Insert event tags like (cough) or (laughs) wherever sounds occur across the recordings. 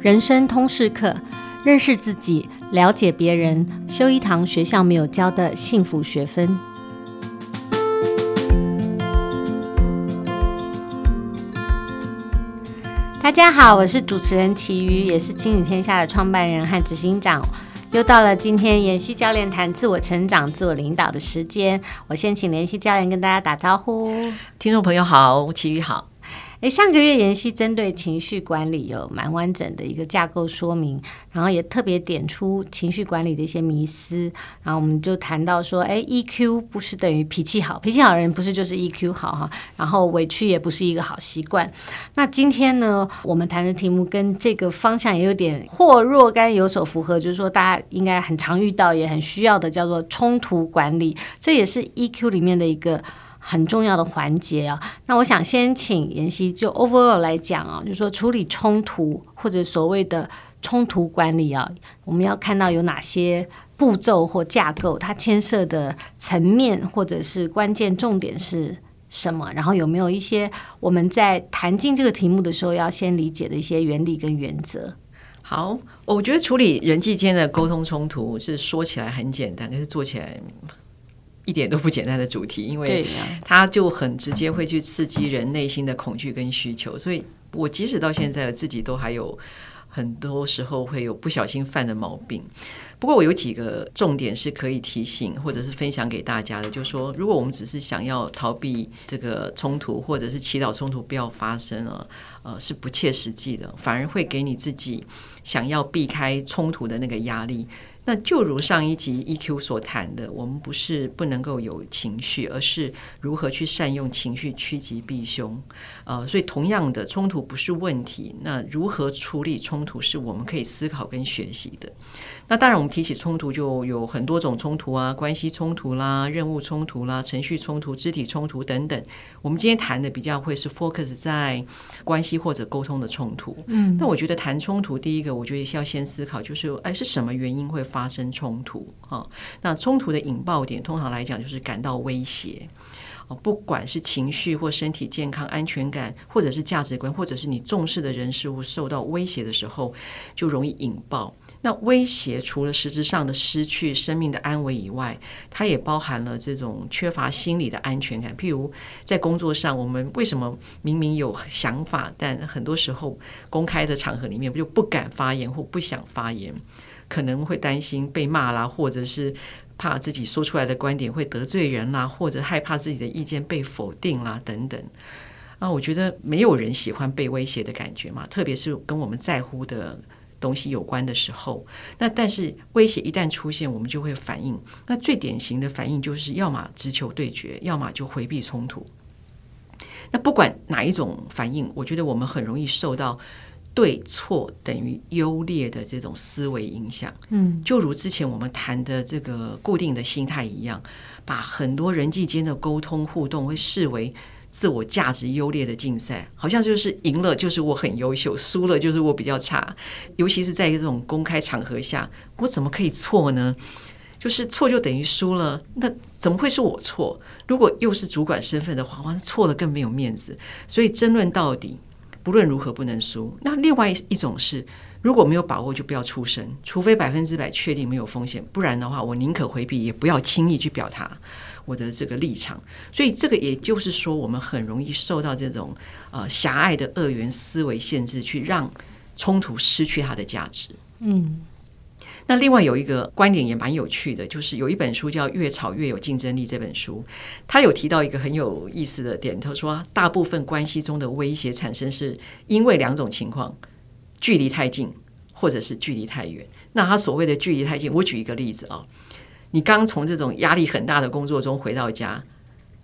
人生通识课，认识自己，了解别人，修一堂学校没有教的幸福学分。大家好，我是主持人齐瑜，也是亲子天下的创办人和执行长。又到了今天妍希教练谈自我成长、自我领导的时间，我先请妍希教练跟大家打招呼。听众朋友好，齐瑜好。诶，上个月妍希针对情绪管理有蛮完整的一个架构说明，然后也特别点出情绪管理的一些迷思，然后我们就谈到说，诶，EQ 不是等于脾气好，脾气好的人不是就是 EQ 好哈，然后委屈也不是一个好习惯。那今天呢，我们谈的题目跟这个方向也有点或若干有所符合，就是说大家应该很常遇到也很需要的，叫做冲突管理，这也是 EQ 里面的一个。很重要的环节啊，那我想先请妍希就 overall 来讲啊，就是说处理冲突或者所谓的冲突管理啊，我们要看到有哪些步骤或架构，它牵涉的层面或者是关键重点是什么？然后有没有一些我们在谈进这个题目的时候要先理解的一些原理跟原则？好，我觉得处理人际间的沟通冲突是说起来很简单，可是做起来。一点都不简单的主题，因为它就很直接会去刺激人内心的恐惧跟需求，所以我即使到现在自己都还有很多时候会有不小心犯的毛病。不过我有几个重点是可以提醒或者是分享给大家的，就是说，如果我们只是想要逃避这个冲突，或者是祈祷冲突不要发生啊，呃，是不切实际的，反而会给你自己想要避开冲突的那个压力。那就如上一集 EQ 所谈的，我们不是不能够有情绪，而是如何去善用情绪趋吉避凶。呃，所以同样的冲突不是问题，那如何处理冲突是我们可以思考跟学习的。那当然，我们提起冲突就有很多种冲突啊，关系冲突啦、任务冲突啦、程序冲突、肢体冲突等等。我们今天谈的比较会是 focus 在关系或者沟通的冲突。嗯，那我觉得谈冲突，第一个我觉得要先思考，就是哎，是什么原因会发生冲突啊？那冲突的引爆点，通常来讲就是感到威胁。不管是情绪或身体健康、安全感，或者是价值观，或者是你重视的人事物受到威胁的时候，就容易引爆。那威胁除了实质上的失去生命的安危以外，它也包含了这种缺乏心理的安全感。譬如在工作上，我们为什么明明有想法，但很多时候公开的场合里面就不敢发言或不想发言，可能会担心被骂啦，或者是怕自己说出来的观点会得罪人啦，或者害怕自己的意见被否定啦等等。啊，我觉得没有人喜欢被威胁的感觉嘛，特别是跟我们在乎的。东西有关的时候，那但是威胁一旦出现，我们就会反应。那最典型的反应就是，要么直球对决，要么就回避冲突。那不管哪一种反应，我觉得我们很容易受到对错等于优劣的这种思维影响。嗯，就如之前我们谈的这个固定的心态一样，把很多人际间的沟通互动会视为。自我价值优劣的竞赛，好像就是赢了就是我很优秀，输了就是我比较差。尤其是在这种公开场合下，我怎么可以错呢？就是错就等于输了，那怎么会是我错？如果又是主管身份的话，哇，错了更没有面子。所以争论到底，无论如何不能输。那另外一种是，如果没有把握就不要出声，除非百分之百确定没有风险，不然的话，我宁可回避，也不要轻易去表达。我的这个立场，所以这个也就是说，我们很容易受到这种呃狭隘的二元思维限制，去让冲突失去它的价值。嗯，那另外有一个观点也蛮有趣的，就是有一本书叫《越吵越有竞争力》这本书，他有提到一个很有意思的点，他说大部分关系中的威胁产生是因为两种情况：距离太近，或者是距离太远。那他所谓的距离太近，我举一个例子啊。你刚从这种压力很大的工作中回到家，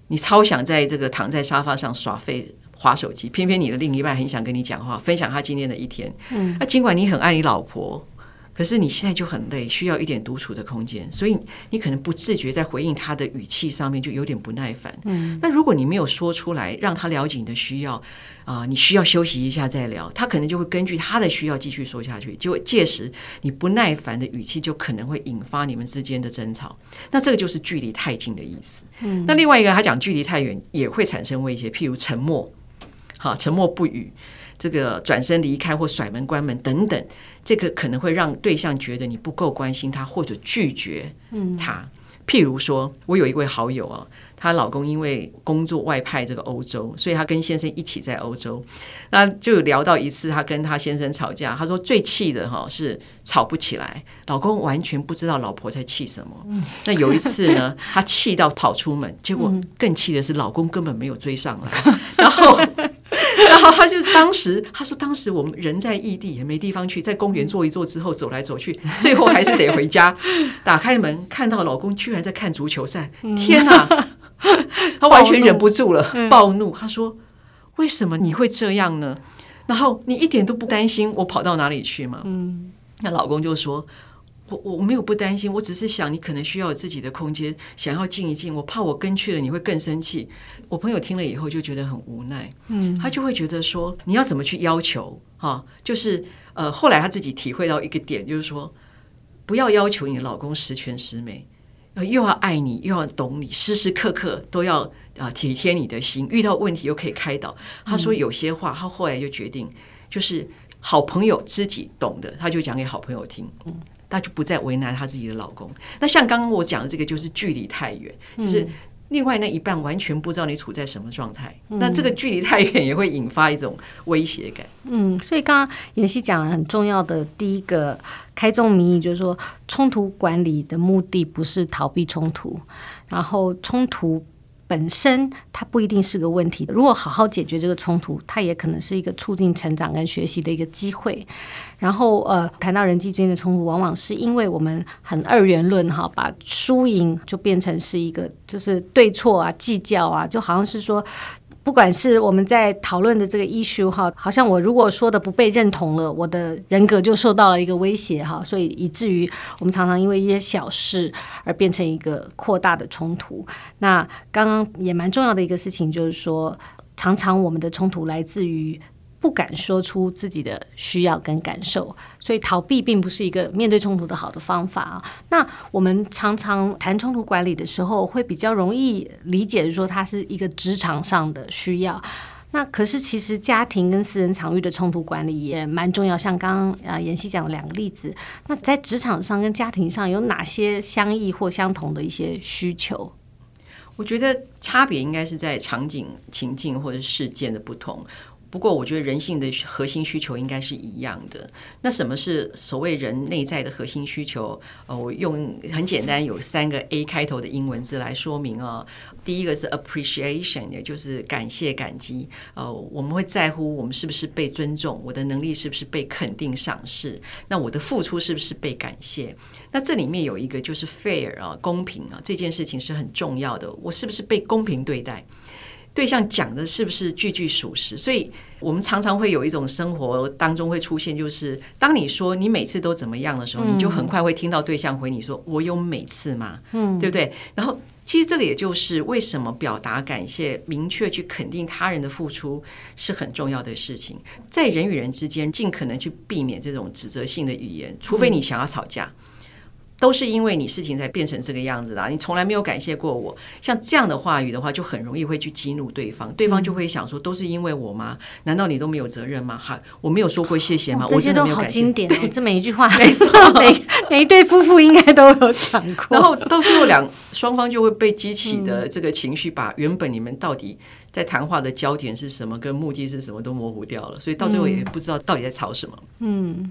你超想在这个躺在沙发上耍废、划手机，偏偏你的另一半很想跟你讲话，分享他今天的一天。嗯，那尽管你很爱你老婆。可是你现在就很累，需要一点独处的空间，所以你可能不自觉在回应他的语气上面就有点不耐烦。嗯，那如果你没有说出来，让他了解你的需要，啊、呃，你需要休息一下再聊，他可能就会根据他的需要继续说下去。就届时你不耐烦的语气就可能会引发你们之间的争吵。那这个就是距离太近的意思。嗯，那另外一个他讲距离太远也会产生威胁，譬如沉默，好，沉默不语。这个转身离开或甩门关门等等，这个可能会让对象觉得你不够关心他，或者拒绝他。嗯、譬如说，我有一位好友啊。她老公因为工作外派这个欧洲，所以她跟先生一起在欧洲。那就聊到一次，她跟她先生吵架，她说最气的哈是吵不起来，老公完全不知道老婆在气什么。那有一次呢，她气到跑出门，结果更气的是老公根本没有追上来，(laughs) 然后。然后他就当时他说，当时我们人在异地也没地方去，在公园坐一坐之后走来走去，(laughs) 最后还是得回家。(laughs) 打开门看到老公居然在看足球赛，天哪！(laughs) 他完全忍不住了，暴怒。他说：“为什么你会这样呢？然后你一点都不担心我跑到哪里去吗？”嗯，那老公就说。我我没有不担心，我只是想你可能需要自己的空间，想要静一静。我怕我跟去了你会更生气。我朋友听了以后就觉得很无奈，嗯，他就会觉得说你要怎么去要求哈？就是呃，后来他自己体会到一个点，就是说不要要求你的老公十全十美，又要爱你，又要懂你，时时刻刻都要啊体贴你的心。遇到问题又可以开导。他说有些话，他后来就决定，就是好朋友知己懂的，他就讲给好朋友听，嗯。那就不再为难她自己的老公。那像刚刚我讲的这个，就是距离太远，就是另外那一半完全不知道你处在什么状态。嗯、那这个距离太远也会引发一种威胁感。嗯，所以刚刚妍希讲了很重要的第一个开宗明义，就是说冲突管理的目的不是逃避冲突，然后冲突。本身它不一定是个问题，如果好好解决这个冲突，它也可能是一个促进成长跟学习的一个机会。然后呃，谈到人际之间的冲突，往往是因为我们很二元论哈，把输赢就变成是一个就是对错啊、计较啊，就好像是说。不管是我们在讨论的这个 issue 哈，好像我如果说的不被认同了，我的人格就受到了一个威胁哈，所以以至于我们常常因为一些小事而变成一个扩大的冲突。那刚刚也蛮重要的一个事情就是说，常常我们的冲突来自于。不敢说出自己的需要跟感受，所以逃避并不是一个面对冲突的好的方法啊。那我们常常谈冲突管理的时候，会比较容易理解说它是一个职场上的需要。那可是其实家庭跟私人场域的冲突管理也蛮重要。像刚刚啊妍希讲的两个例子，那在职场上跟家庭上有哪些相异或相同的一些需求？我觉得差别应该是在场景、情境或者事件的不同。不过，我觉得人性的核心需求应该是一样的。那什么是所谓人内在的核心需求？呃，我用很简单，有三个 A 开头的英文字来说明啊。第一个是 appreciation，也就是感谢、感激。呃，我们会在乎我们是不是被尊重，我的能力是不是被肯定、赏识，那我的付出是不是被感谢？那这里面有一个就是 fair 啊，公平啊，这件事情是很重要的。我是不是被公平对待？对象讲的是不是句句属实？所以我们常常会有一种生活当中会出现，就是当你说你每次都怎么样的时候，你就很快会听到对象回你说：“我有每次吗？”嗯，对不对？然后其实这个也就是为什么表达感谢、明确去肯定他人的付出是很重要的事情。在人与人之间，尽可能去避免这种指责性的语言，除非你想要吵架。都是因为你事情才变成这个样子的，你从来没有感谢过我。像这样的话语的话，就很容易会去激怒对方，对方就会想说：都是因为我吗？难道你都没有责任吗？哈，我没有说过谢谢吗？这些都好经典哦，这每一句话，(laughs) 没错，每每一对夫妇应该都有讲过。然后到最后两双方就会被激起的这个情绪，把原本你们到底在谈话的焦点是什么，跟目的是什么都模糊掉了，所以到最后也不知道到底在吵什么。嗯，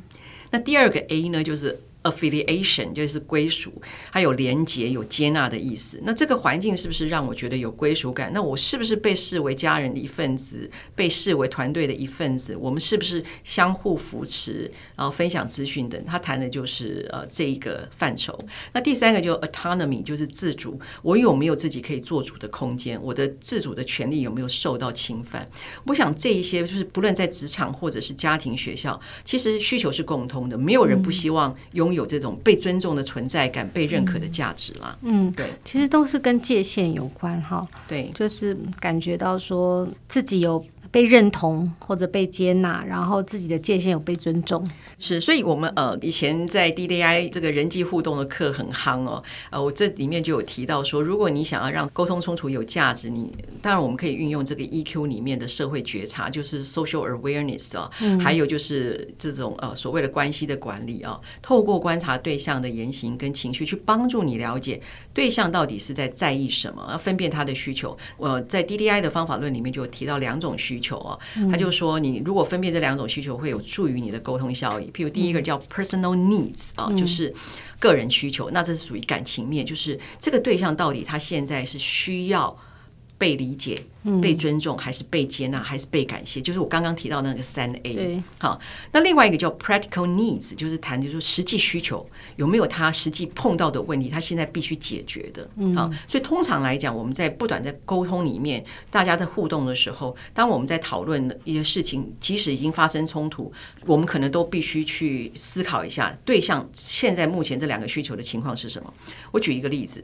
那第二个 A 呢，就是。Affiliation 就是归属，还有连结、有接纳的意思。那这个环境是不是让我觉得有归属感？那我是不是被视为家人的一份子，被视为团队的一份子？我们是不是相互扶持，然后分享资讯等？他谈的就是呃这一个范畴。那第三个就 autonomy 就是自主，我有没有自己可以做主的空间？我的自主的权利有没有受到侵犯？我想这一些就是不论在职场或者是家庭、学校，其实需求是共通的，没有人不希望拥有这种被尊重的存在感、被认可的价值啦。嗯，对，其实都是跟界限有关哈。对，就是感觉到说自己有被认同或者被接纳，然后自己的界限有被尊重。是，所以我们呃以前在 DDI 这个人际互动的课很夯哦，呃，我这里面就有提到说，如果你想要让沟通冲突有价值，你当然我们可以运用这个 EQ 里面的社会觉察，就是 social awareness 啊、哦，嗯、还有就是这种呃所谓的关系的管理啊、哦，透过观察对象的言行跟情绪，去帮助你了解对象到底是在在意什么，要分辨他的需求。我，在 DDI 的方法论里面就提到两种需求啊、哦，他就说你如果分辨这两种需求，会有助于你的沟通效益。譬如第一个叫 personal needs 啊，就是个人需求，那这是属于感情面，就是这个对象到底他现在是需要被理解、被尊重，还是被接纳，还是被感谢？就是我刚刚提到那个三 A。对，好，那另外一个叫 practical needs，就是谈就是说实际需求有没有他实际碰到的问题，他现在必须解决的。好，所以通常来讲，我们在不断在沟通里面，大家在互动的时候，当我们在讨论一些事情，即使已经发生冲突，我们可能都必须去思考一下对象现在目前这两个需求的情况是什么。我举一个例子，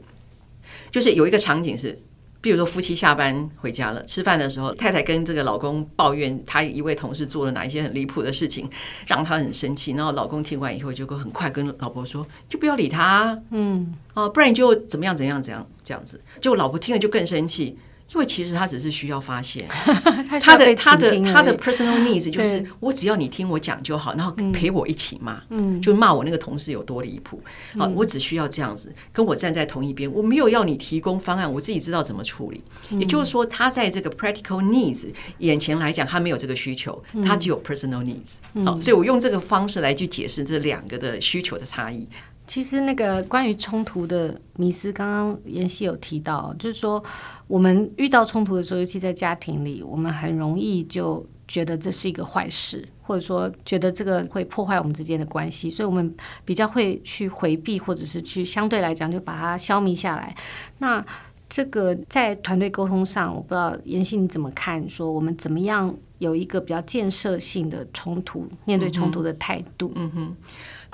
就是有一个场景是。比如说，夫妻下班回家了，吃饭的时候，太太跟这个老公抱怨他一位同事做了哪一些很离谱的事情，让他很生气。然后老公听完以后，就很快跟老婆说：“就不要理他，嗯，哦，不然你就怎么样怎样怎样这样子。”就老婆听了就更生气。因为其实他只是需要发现 (laughs) 他的他的他的 personal needs 就是我只要你听我讲就好，然后陪我一起骂，嗯，就骂我那个同事有多离谱啊！我只需要这样子，跟我站在同一边，我没有要你提供方案，我自己知道怎么处理。也就是说，他在这个 practical needs 眼前来讲，他没有这个需求，他只有 personal needs。好，所以我用这个方式来去解释这两个的需求的差异。其实那个关于冲突的迷思，刚刚妍希有提到，就是说我们遇到冲突的时候，尤其在家庭里，我们很容易就觉得这是一个坏事，或者说觉得这个会破坏我们之间的关系，所以我们比较会去回避，或者是去相对来讲就把它消弭下来。那这个在团队沟通上，我不知道妍希你怎么看？说我们怎么样有一个比较建设性的冲突，面对冲突的态度？嗯哼。嗯哼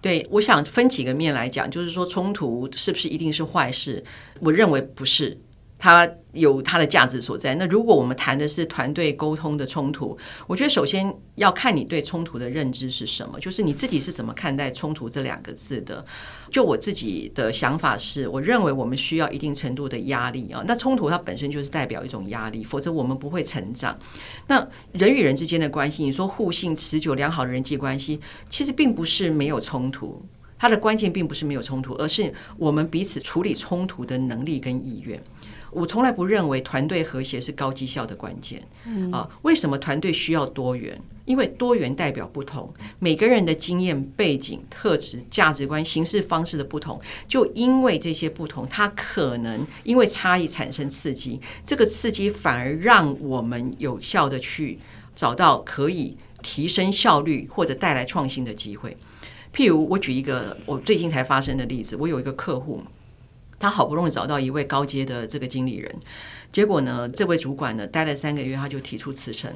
对，我想分几个面来讲，就是说冲突是不是一定是坏事？我认为不是。它有它的价值所在。那如果我们谈的是团队沟通的冲突，我觉得首先要看你对冲突的认知是什么，就是你自己是怎么看待冲突这两个字的。就我自己的想法是，我认为我们需要一定程度的压力啊。那冲突它本身就是代表一种压力，否则我们不会成长。那人与人之间的关系，你说互信、持久、良好的人际关系，其实并不是没有冲突。它的关键并不是没有冲突，而是我们彼此处理冲突的能力跟意愿。我从来不认为团队和谐是高绩效的关键。啊，为什么团队需要多元？因为多元代表不同，每个人的经验、背景、特质、价值观、行事方式的不同，就因为这些不同，它可能因为差异产生刺激。这个刺激反而让我们有效的去找到可以提升效率或者带来创新的机会。譬如，我举一个我最近才发生的例子，我有一个客户。他好不容易找到一位高阶的这个经理人，结果呢，这位主管呢待了三个月，他就提出辞呈。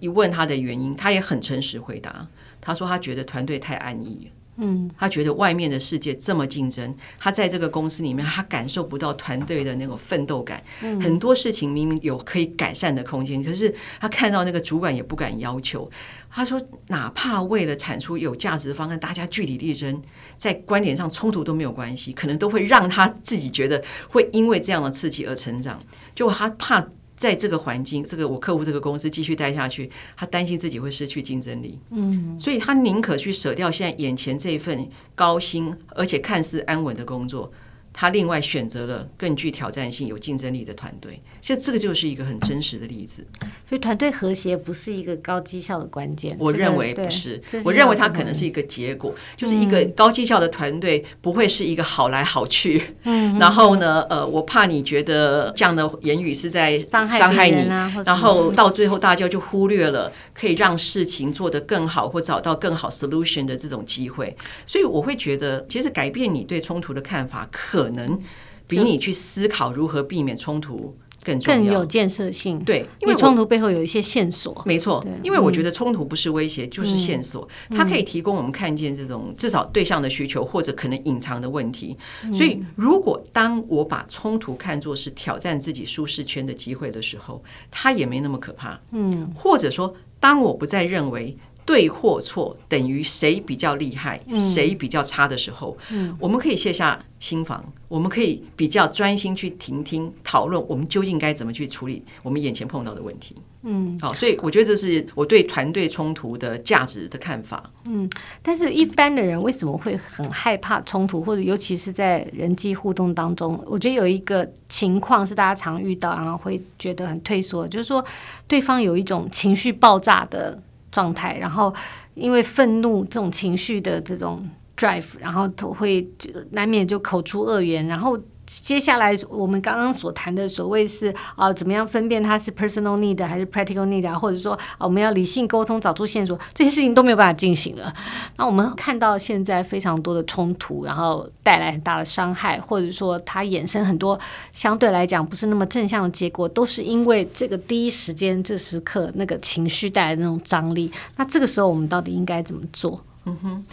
一问他的原因，他也很诚实回答，他说他觉得团队太安逸。嗯，他觉得外面的世界这么竞争，他在这个公司里面，他感受不到团队的那种奋斗感。很多事情明明有可以改善的空间，可是他看到那个主管也不敢要求。他说，哪怕为了产出有价值的方案，大家据理力争，在观点上冲突都没有关系，可能都会让他自己觉得会因为这样的刺激而成长。就他怕。在这个环境，这个我客户这个公司继续待下去，他担心自己会失去竞争力，嗯，所以他宁可去舍掉现在眼前这一份高薪而且看似安稳的工作。他另外选择了更具挑战性、有竞争力的团队，其实这个就是一个很真实的例子。所以团队和谐不是一个高绩效的关键，我认为不是。我认为它可能是一个结果，就是一个高绩效的团队不会是一个好来好去。(laughs) 嗯，然后呢，呃，我怕你觉得这样的言语是在伤害你，然后到最后大家就忽略了可以让事情做得更好或找到更好 solution 的这种机会。所以我会觉得，其实改变你对冲突的看法可。可能比你去思考如何避免冲突更重要，更有建设性。对，因为冲突背后有一些线索。没错，因为我觉得冲突不是威胁，就是线索。它可以提供我们看见这种至少对象的需求，或者可能隐藏的问题。所以，如果当我把冲突看作是挑战自己舒适圈的机会的时候，它也没那么可怕。嗯，或者说，当我不再认为。对或错等于谁比较厉害，谁比较差的时候，嗯，我们可以卸下心防，我们可以比较专心去听听讨论，我们究竟该怎么去处理我们眼前碰到的问题。嗯，好，所以我觉得这是我对团队冲突的价值的看法。嗯，但是一般的人为什么会很害怕冲突，或者尤其是在人际互动当中，我觉得有一个情况是大家常遇到，然后会觉得很退缩，就是说对方有一种情绪爆炸的。状态，然后因为愤怒这种情绪的这种 drive，然后都会难免就口出恶言，然后。接下来我们刚刚所谈的所谓是啊，怎么样分辨它是 personal need 还是 practical need 啊，或者说啊，我们要理性沟通，找出线索，这些事情都没有办法进行了。那我们看到现在非常多的冲突，然后带来很大的伤害，或者说它衍生很多相对来讲不是那么正向的结果，都是因为这个第一时间这时刻那个情绪带来的那种张力。那这个时候我们到底应该怎么做？嗯哼。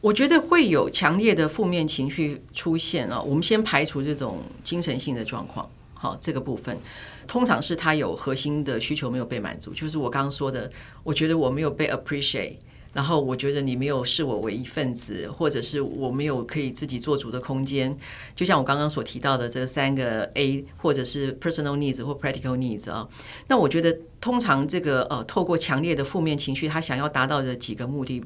我觉得会有强烈的负面情绪出现啊。我们先排除这种精神性的状况，好，这个部分通常是他有核心的需求没有被满足，就是我刚刚说的，我觉得我没有被 appreciate，然后我觉得你没有视我为一份子，或者是我没有可以自己做主的空间。就像我刚刚所提到的这三个 A，或者是 personal needs 或 practical needs 啊。那我觉得通常这个呃，透过强烈的负面情绪，他想要达到的几个目的。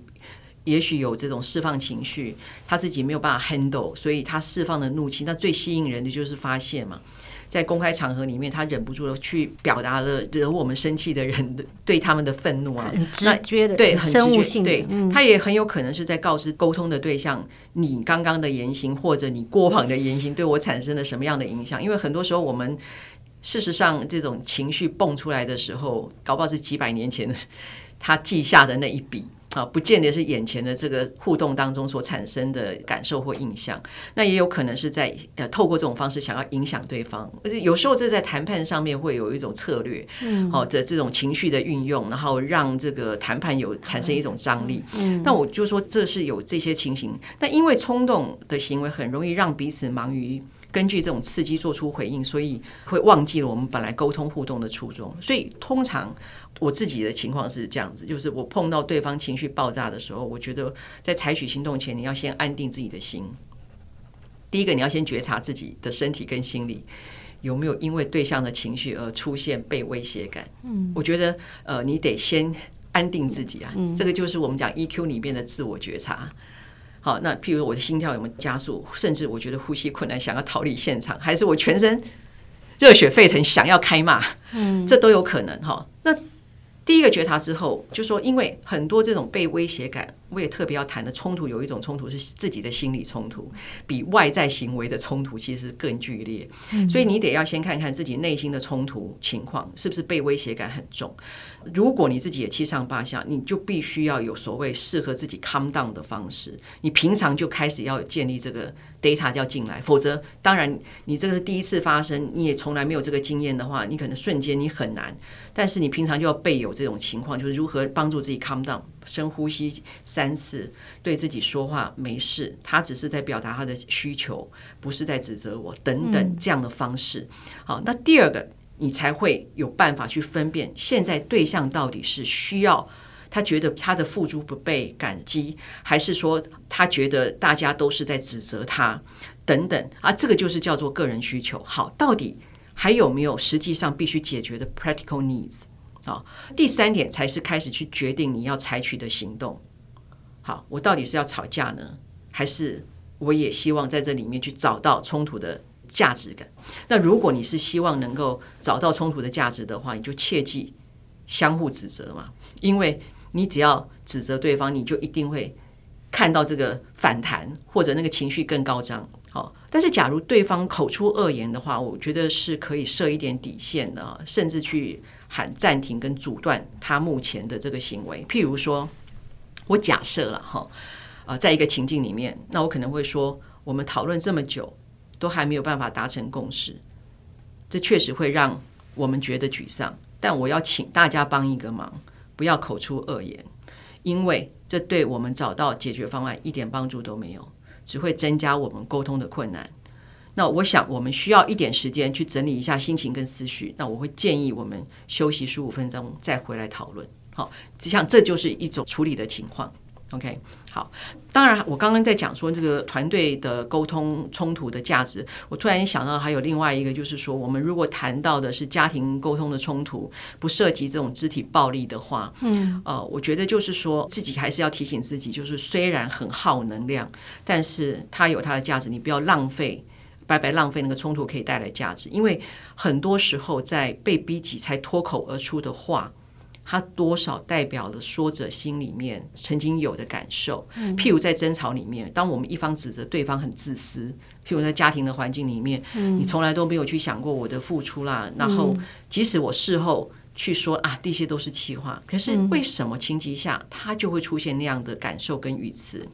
也许有这种释放情绪，他自己没有办法 handle，所以他释放的怒气，那最吸引人的就是发泄嘛。在公开场合里面，他忍不住的去表达了惹我们生气的人的对他们的愤怒啊，很直觉的，对，很生物性，对，他也很有可能是在告知沟通的对象，你刚刚的言行或者你过往的言行对我产生了什么样的影响？因为很多时候我们事实上这种情绪蹦出来的时候，搞不好是几百年前的他记下的那一笔。啊，不见得是眼前的这个互动当中所产生的感受或印象，那也有可能是在呃透过这种方式想要影响对方。有时候这在谈判上面会有一种策略，嗯，好的这种情绪的运用，然后让这个谈判有产生一种张力。嗯，那我就说这是有这些情形，但因为冲动的行为很容易让彼此忙于根据这种刺激做出回应，所以会忘记了我们本来沟通互动的初衷。所以通常。我自己的情况是这样子，就是我碰到对方情绪爆炸的时候，我觉得在采取行动前，你要先安定自己的心。第一个，你要先觉察自己的身体跟心理有没有因为对象的情绪而出现被威胁感。嗯，我觉得呃，你得先安定自己啊。这个就是我们讲 EQ 里面的自我觉察。好，那譬如我的心跳有没有加速，甚至我觉得呼吸困难，想要逃离现场，还是我全身热血沸腾，想要开骂，嗯，这都有可能哈。那第一个觉察之后，就说，因为很多这种被威胁感，我也特别要谈的冲突，有一种冲突是自己的心理冲突，比外在行为的冲突其实更剧烈。所以你得要先看看自己内心的冲突情况是不是被威胁感很重。如果你自己也七上八下，你就必须要有所谓适合自己 calm down 的方式。你平常就开始要建立这个 data 要进来，否则当然你这个是第一次发生，你也从来没有这个经验的话，你可能瞬间你很难。但是你平常就要备有这种情况，就是如何帮助自己 calm down，深呼吸三次，对自己说话没事，他只是在表达他的需求，不是在指责我等等这样的方式。好，那第二个，你才会有办法去分辨现在对象到底是需要他觉得他的付出不被感激，还是说他觉得大家都是在指责他等等啊？这个就是叫做个人需求。好，到底。还有没有实际上必须解决的 practical needs？好，第三点才是开始去决定你要采取的行动。好，我到底是要吵架呢，还是我也希望在这里面去找到冲突的价值感？那如果你是希望能够找到冲突的价值的话，你就切记相互指责嘛，因为你只要指责对方，你就一定会看到这个反弹或者那个情绪更高涨。好。但是，假如对方口出恶言的话，我觉得是可以设一点底线的，甚至去喊暂停跟阻断他目前的这个行为。譬如说，我假设了哈，呃，在一个情境里面，那我可能会说，我们讨论这么久，都还没有办法达成共识，这确实会让我们觉得沮丧，但我要请大家帮一个忙，不要口出恶言，因为这对我们找到解决方案一点帮助都没有，只会增加我们沟通的困难。那我想我们需要一点时间去整理一下心情跟思绪。那我会建议我们休息十五分钟再回来讨论。好，只想这就是一种处理的情况。OK，好。当然，我刚刚在讲说这个团队的沟通冲突的价值，我突然想到还有另外一个，就是说，我们如果谈到的是家庭沟通的冲突，不涉及这种肢体暴力的话，嗯，呃，我觉得就是说自己还是要提醒自己，就是虽然很耗能量，但是它有它的价值，你不要浪费。白白浪费那个冲突可以带来价值，因为很多时候在被逼急才脱口而出的话，它多少代表了说者心里面曾经有的感受。譬如在争吵里面，当我们一方指责对方很自私，譬如在家庭的环境里面，你从来都没有去想过我的付出啦。然后即使我事后去说啊，这些都是气话，可是为什么情急下他就会出现那样的感受跟语词？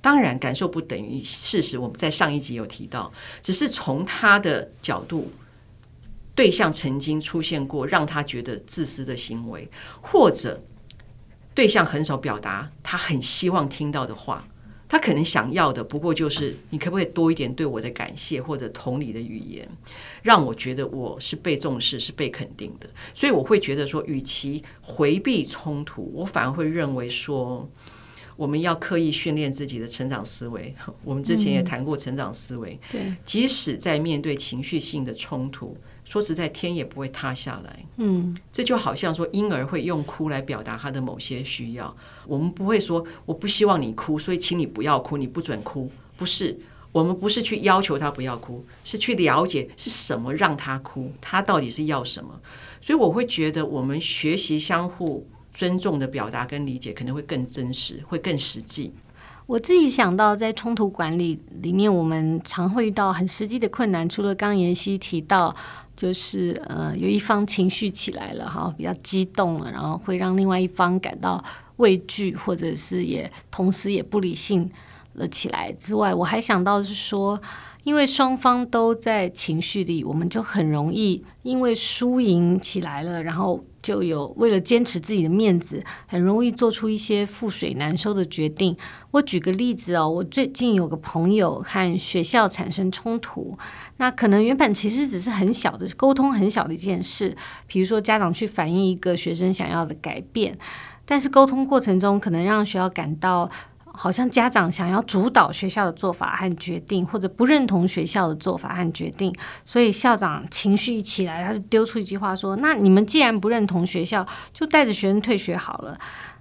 当然，感受不等于事实。我们在上一集有提到，只是从他的角度，对象曾经出现过让他觉得自私的行为，或者对象很少表达他很希望听到的话。他可能想要的不过就是你可不可以多一点对我的感谢或者同理的语言，让我觉得我是被重视、是被肯定的。所以我会觉得说，与其回避冲突，我反而会认为说。我们要刻意训练自己的成长思维。(laughs) 我们之前也谈过成长思维。嗯、对，即使在面对情绪性的冲突，说实在，天也不会塌下来。嗯，这就好像说婴儿会用哭来表达他的某些需要。我们不会说我不希望你哭，所以请你不要哭，你不准哭。不是，我们不是去要求他不要哭，是去了解是什么让他哭，他到底是要什么。所以我会觉得，我们学习相互。尊重的表达跟理解可能会更真实，会更实际。我自己想到，在冲突管理里面，我们常会遇到很实际的困难。除了刚妍希提到，就是呃，有一方情绪起来了哈，比较激动了，然后会让另外一方感到畏惧，或者是也同时也不理性了起来之外，我还想到是说。因为双方都在情绪里，我们就很容易因为输赢起来了，然后就有为了坚持自己的面子，很容易做出一些覆水难收的决定。我举个例子哦，我最近有个朋友和学校产生冲突，那可能原本其实只是很小的沟通，很小的一件事，比如说家长去反映一个学生想要的改变，但是沟通过程中可能让学校感到。好像家长想要主导学校的做法和决定，或者不认同学校的做法和决定，所以校长情绪一起来，他就丢出一句话说：“那你们既然不认同学校，就带着学生退学好了。”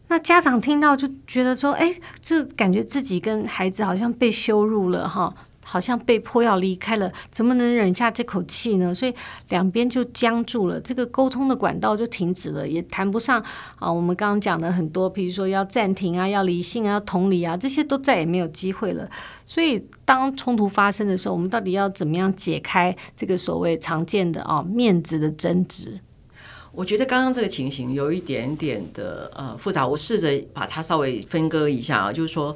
那家长听到就觉得说：“哎，这感觉自己跟孩子好像被羞辱了，哈。”好像被迫要离开了，怎么能忍下这口气呢？所以两边就僵住了，这个沟通的管道就停止了，也谈不上啊。我们刚刚讲的很多，比如说要暂停啊，要理性啊，要同理啊，这些都再也没有机会了。所以当冲突发生的时候，我们到底要怎么样解开这个所谓常见的啊面子的争执？我觉得刚刚这个情形有一点点的呃复杂，我试着把它稍微分割一下啊，就是说。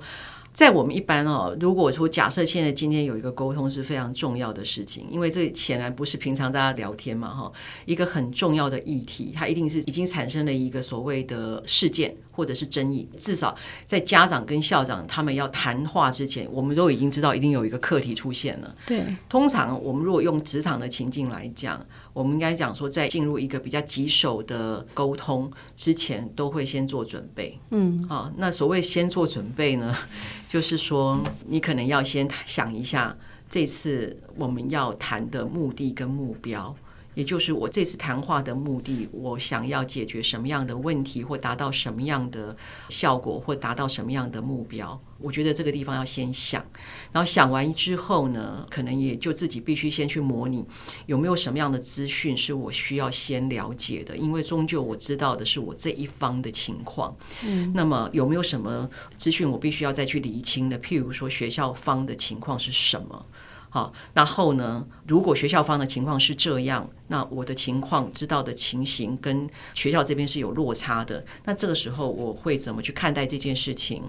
在我们一般哦，如果说假设现在今天有一个沟通是非常重要的事情，因为这显然不是平常大家聊天嘛哈，一个很重要的议题，它一定是已经产生了一个所谓的事件或者是争议，至少在家长跟校长他们要谈话之前，我们都已经知道一定有一个课题出现了。对，通常我们如果用职场的情境来讲。我们应该讲说，在进入一个比较棘手的沟通之前，都会先做准备。嗯，啊，那所谓先做准备呢，(laughs) 就是说你可能要先想一下，这次我们要谈的目的跟目标。也就是我这次谈话的目的，我想要解决什么样的问题，或达到什么样的效果，或达到什么样的目标？我觉得这个地方要先想，然后想完之后呢，可能也就自己必须先去模拟，有没有什么样的资讯是我需要先了解的？因为终究我知道的是我这一方的情况。嗯，那么有没有什么资讯我必须要再去厘清的？譬如说学校方的情况是什么？好，然后呢，如果学校方的情况是这样，那我的情况知道的情形跟学校这边是有落差的，那这个时候我会怎么去看待这件事情？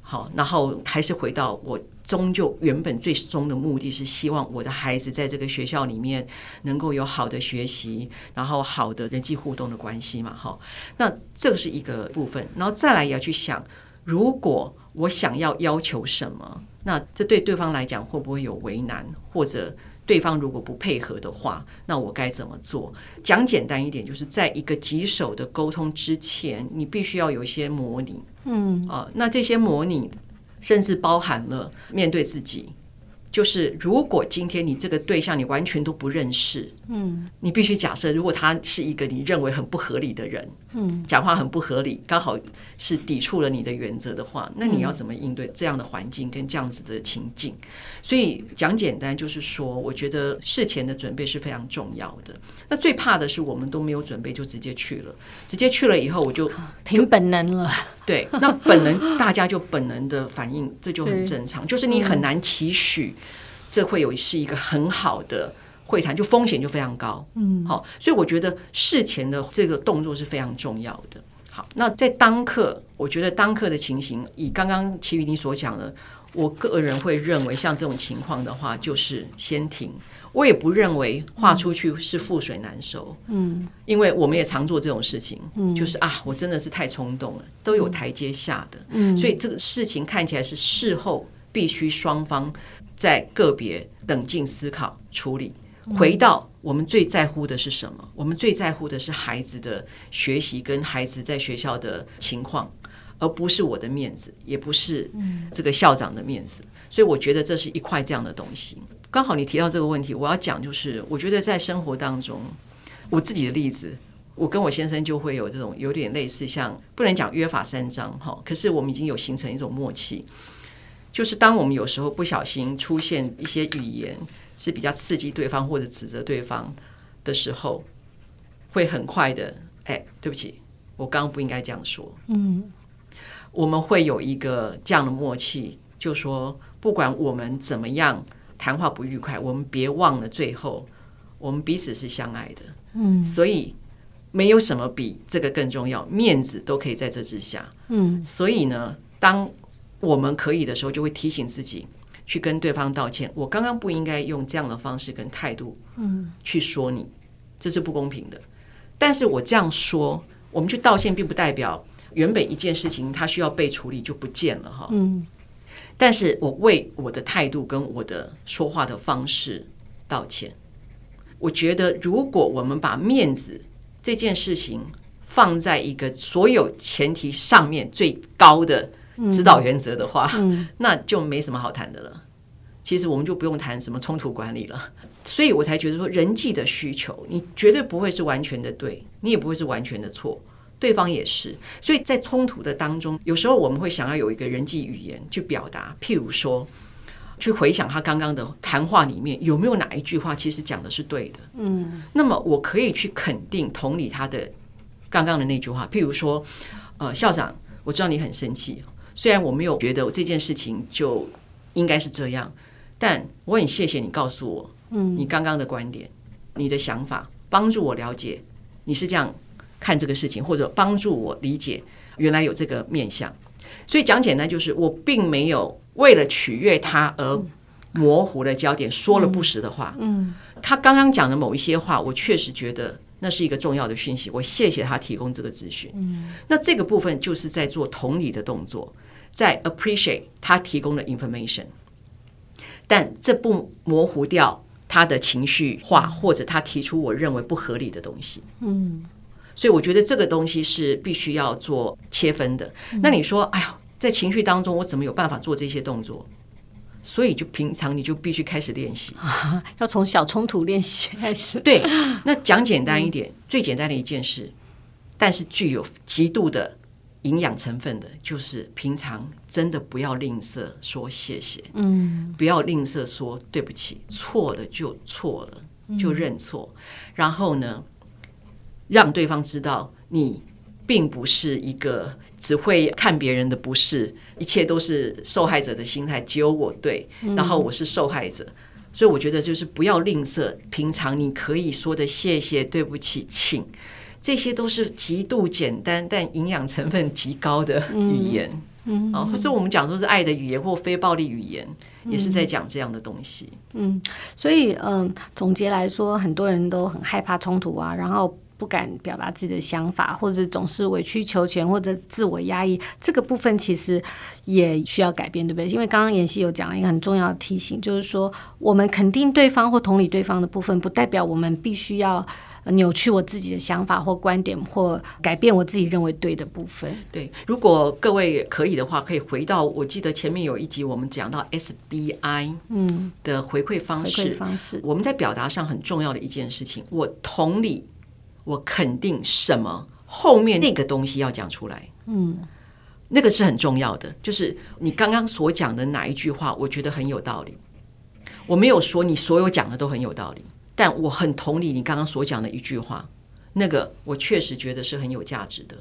好，然后还是回到我终究原本最终的目的是希望我的孩子在这个学校里面能够有好的学习，然后好的人际互动的关系嘛，哈。那这是一个部分，然后再来也要去想，如果我想要要求什么，那这对对方来讲会不会有为难，或者？对方如果不配合的话，那我该怎么做？讲简单一点，就是在一个棘手的沟通之前，你必须要有一些模拟。嗯啊，那这些模拟甚至包含了面对自己。就是如果今天你这个对象你完全都不认识，嗯，你必须假设，如果他是一个你认为很不合理的人，嗯，讲话很不合理，刚好是抵触了你的原则的话，那你要怎么应对这样的环境跟这样子的情境？所以讲简单就是说，我觉得事前的准备是非常重要的。那最怕的是我们都没有准备就直接去了，直接去了以后我就凭本能了。对，那本能大家就本能的反应，这就很正常。就是你很难期许，这会有是一个很好的会谈，就风险就非常高。嗯，好，所以我觉得事前的这个动作是非常重要的。好，那在当刻，我觉得当刻的情形，以刚刚琦瑜你所讲的，我个人会认为，像这种情况的话，就是先停。我也不认为画出去是覆水难收，嗯，因为我们也常做这种事情，嗯，就是啊，我真的是太冲动了，都有台阶下的，嗯，所以这个事情看起来是事后必须双方在个别冷静思考处理，回到我们最在乎的是什么？我们最在乎的是孩子的学习跟孩子在学校的情况，而不是我的面子，也不是这个校长的面子，所以我觉得这是一块这样的东西。刚好你提到这个问题，我要讲就是，我觉得在生活当中，我自己的例子，我跟我先生就会有这种有点类似，像不能讲约法三章哈，可是我们已经有形成一种默契，就是当我们有时候不小心出现一些语言是比较刺激对方或者指责对方的时候，会很快的，哎，对不起，我刚刚不应该这样说，嗯，我们会有一个这样的默契，就说不管我们怎么样。谈话不愉快，我们别忘了最后我们彼此是相爱的，嗯，所以没有什么比这个更重要，面子都可以在这之下，嗯，所以呢，当我们可以的时候，就会提醒自己去跟对方道歉。我刚刚不应该用这样的方式跟态度，嗯，去说你，这是不公平的。但是我这样说，我们去道歉，并不代表原本一件事情它需要被处理就不见了哈，嗯。但是我为我的态度跟我的说话的方式道歉。我觉得，如果我们把面子这件事情放在一个所有前提上面最高的指导原则的话，(laughs) 那就没什么好谈的了。其实我们就不用谈什么冲突管理了。所以我才觉得说，人际的需求，你绝对不会是完全的对，你也不会是完全的错。对方也是，所以在冲突的当中，有时候我们会想要有一个人际语言去表达，譬如说，去回想他刚刚的谈话里面有没有哪一句话其实讲的是对的。嗯，那么我可以去肯定、同理他的刚刚的那句话，譬如说，呃，校长，我知道你很生气，虽然我没有觉得这件事情就应该是这样，但我很谢谢你告诉我，嗯，你刚刚的观点、你的想法，帮助我了解你是这样。看这个事情，或者帮助我理解原来有这个面向，所以讲简单就是，我并没有为了取悦他而模糊了焦点，说了不实的话。嗯，他刚刚讲的某一些话，我确实觉得那是一个重要的讯息，我谢谢他提供这个资讯。嗯，那这个部分就是在做同理的动作，在 appreciate 他提供的 information，但这不模糊掉他的情绪化，或者他提出我认为不合理的东西。嗯。所以我觉得这个东西是必须要做切分的。那你说，哎呀，在情绪当中，我怎么有办法做这些动作？所以就平常你就必须开始练习，(laughs) 要从小冲突练习开始。对，那讲简单一点，最简单的一件事，但是具有极度的营养成分的，就是平常真的不要吝啬说谢谢，嗯，不要吝啬说对不起，错了就错了，就认错，然后呢，让对方知道你并不是一个只会看别人的不是，一切都是受害者的心态，只有我对，然后我是受害者。所以我觉得就是不要吝啬，平常你可以说的谢谢、对不起、请，这些都是极度简单但营养成分极高的语言。嗯，啊，或者我们讲说是爱的语言或非暴力语言，也是在讲这样的东西。嗯，所以嗯、呃，总结来说，很多人都很害怕冲突啊，然后不敢表达自己的想法，或者总是委曲求全或者自我压抑。这个部分其实也需要改变，对不对？因为刚刚妍希有讲了一个很重要的提醒，就是说我们肯定对方或同理对方的部分，不代表我们必须要。扭曲我自己的想法或观点，或改变我自己认为对的部分。对，如果各位可以的话，可以回到我记得前面有一集我们讲到 SBI 嗯的回馈方式。回馈方式，我们在表达上很重要的一件事情，我同理，我肯定什么，后面那个东西要讲出来。嗯，那个是很重要的，就是你刚刚所讲的哪一句话，我觉得很有道理。我没有说你所有讲的都很有道理。但我很同理你刚刚所讲的一句话，那个我确实觉得是很有价值的。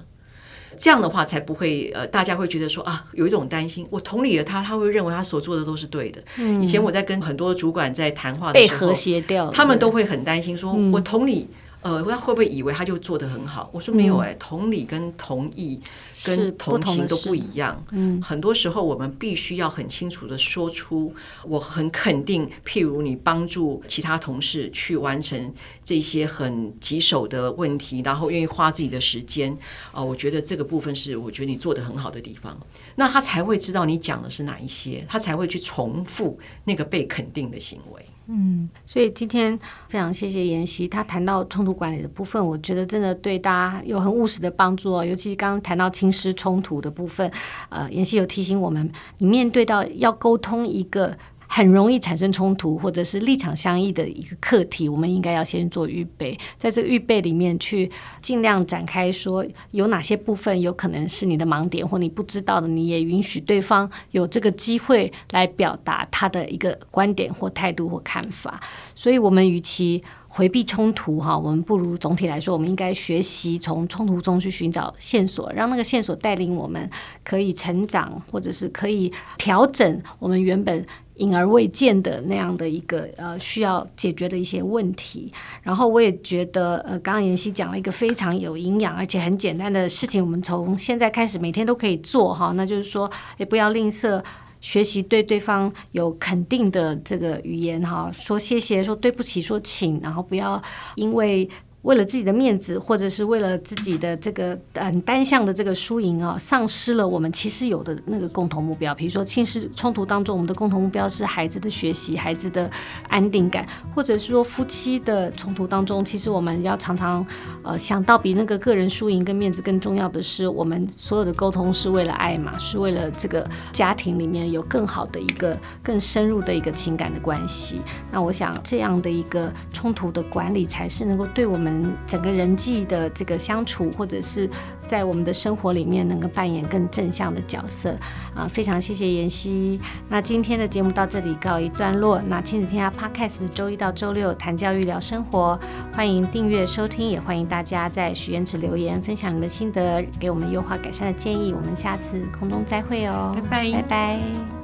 这样的话才不会呃，大家会觉得说啊，有一种担心，我同理了他，他会认为他所做的都是对的。嗯，以前我在跟很多主管在谈话的时候，被和谐掉，他们都会很担心说，我同理。呃，他会不会以为他就做得很好？我说没有哎、欸，同理跟同意跟同情都不一样。嗯，很多时候我们必须要很清楚的说出，我很肯定。譬如你帮助其他同事去完成这些很棘手的问题，然后愿意花自己的时间啊、呃，我觉得这个部分是我觉得你做得很好的地方。那他才会知道你讲的是哪一些，他才会去重复那个被肯定的行为。嗯，所以今天非常谢谢妍希，他谈到冲突管理的部分，我觉得真的对大家有很务实的帮助哦。尤其刚刚谈到亲师冲突的部分，呃，妍希有提醒我们，你面对到要沟通一个。很容易产生冲突，或者是立场相异的一个课题，我们应该要先做预备，在这个预备里面去尽量展开说有哪些部分有可能是你的盲点或你不知道的，你也允许对方有这个机会来表达他的一个观点或态度或看法。所以，我们与其回避冲突，哈，我们不如总体来说，我们应该学习从冲突中去寻找线索，让那个线索带领我们可以成长，或者是可以调整我们原本。隐而未见的那样的一个呃需要解决的一些问题，然后我也觉得呃，刚刚妍希讲了一个非常有营养而且很简单的事情，我们从现在开始每天都可以做哈，那就是说也不要吝啬学习对对方有肯定的这个语言哈，说谢谢，说对不起，说请，然后不要因为。为了自己的面子，或者是为了自己的这个嗯单向的这个输赢啊，丧失了我们其实有的那个共同目标。比如说亲师冲突当中，我们的共同目标是孩子的学习、孩子的安定感，或者是说夫妻的冲突当中，其实我们要常常呃想到比那个个人输赢跟面子更重要的是，我们所有的沟通是为了爱嘛，是为了这个家庭里面有更好的一个更深入的一个情感的关系。那我想这样的一个冲突的管理，才是能够对我们。整个人际的这个相处，或者是在我们的生活里面，能够扮演更正向的角色啊！非常谢谢妍希。那今天的节目到这里告一段落。那亲子天下 Podcast 周一到周六谈教育聊生活，欢迎订阅收听，也欢迎大家在许愿池留言分享你的心得，给我们优化改善的建议。我们下次空中再会哦，拜拜，拜拜。